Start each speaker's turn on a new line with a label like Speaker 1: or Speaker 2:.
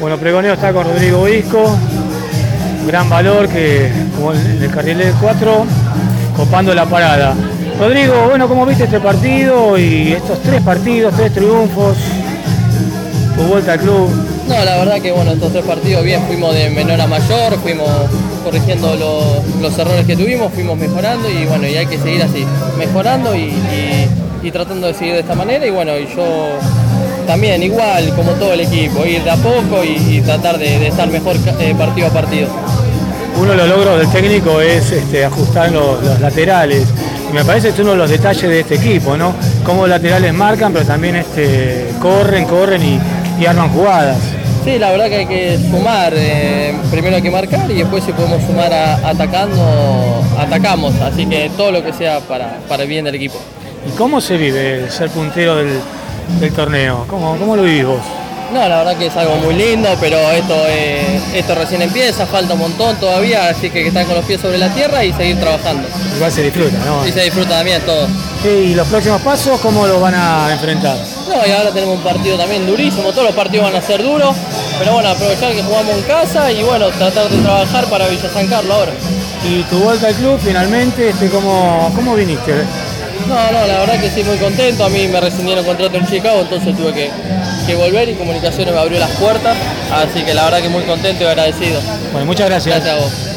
Speaker 1: Bueno, Pregoneo está con Rodrigo Isco, gran valor que como en el carril del 4, copando la parada. Rodrigo, bueno, ¿cómo viste este partido y estos tres partidos, tres triunfos, tu vuelta al club?
Speaker 2: No, la verdad que bueno, estos tres partidos bien, fuimos de menor a mayor, fuimos corrigiendo los, los errores que tuvimos, fuimos mejorando y bueno, y hay que seguir así, mejorando y- y tratando de seguir de esta manera y bueno, y yo también igual como todo el equipo, ir de a poco y, y tratar de, de estar mejor eh, partido a partido.
Speaker 1: Uno de los logros del técnico es este, ajustar los, los laterales. Y me parece que es uno de los detalles de este equipo, ¿no? Cómo los laterales marcan, pero también este, corren, corren y, y arman jugadas.
Speaker 2: Sí, la verdad que hay que sumar, eh, primero hay que marcar y después si podemos sumar a- atacando, atacamos, así que todo lo que sea para, para el bien del equipo.
Speaker 1: ¿Y cómo se vive ser puntero del, del torneo? ¿Cómo, ¿Cómo lo vivís vos?
Speaker 2: No, la verdad que es algo muy lindo, pero esto, eh, esto recién empieza, falta un montón todavía, así que que estar con los pies sobre la tierra y seguir trabajando.
Speaker 1: Igual se disfruta, ¿no?
Speaker 2: Y se disfruta también todo.
Speaker 1: ¿Y los próximos pasos cómo los van a enfrentar?
Speaker 2: No, y ahora tenemos un partido también durísimo, todos los partidos van a ser duros, pero bueno, aprovechar que jugamos en casa y bueno, tratar de trabajar para Villa San Carlos ahora.
Speaker 1: Y tu vuelta al club finalmente, este, ¿cómo, ¿cómo viniste?
Speaker 2: No, no, la verdad que sí, muy contento. A mí me rescindieron contrato en Chicago, entonces tuve que, que volver y Comunicaciones me abrió las puertas. Así que la verdad que muy contento y agradecido.
Speaker 1: Bueno, muchas gracias.
Speaker 2: Gracias a vos.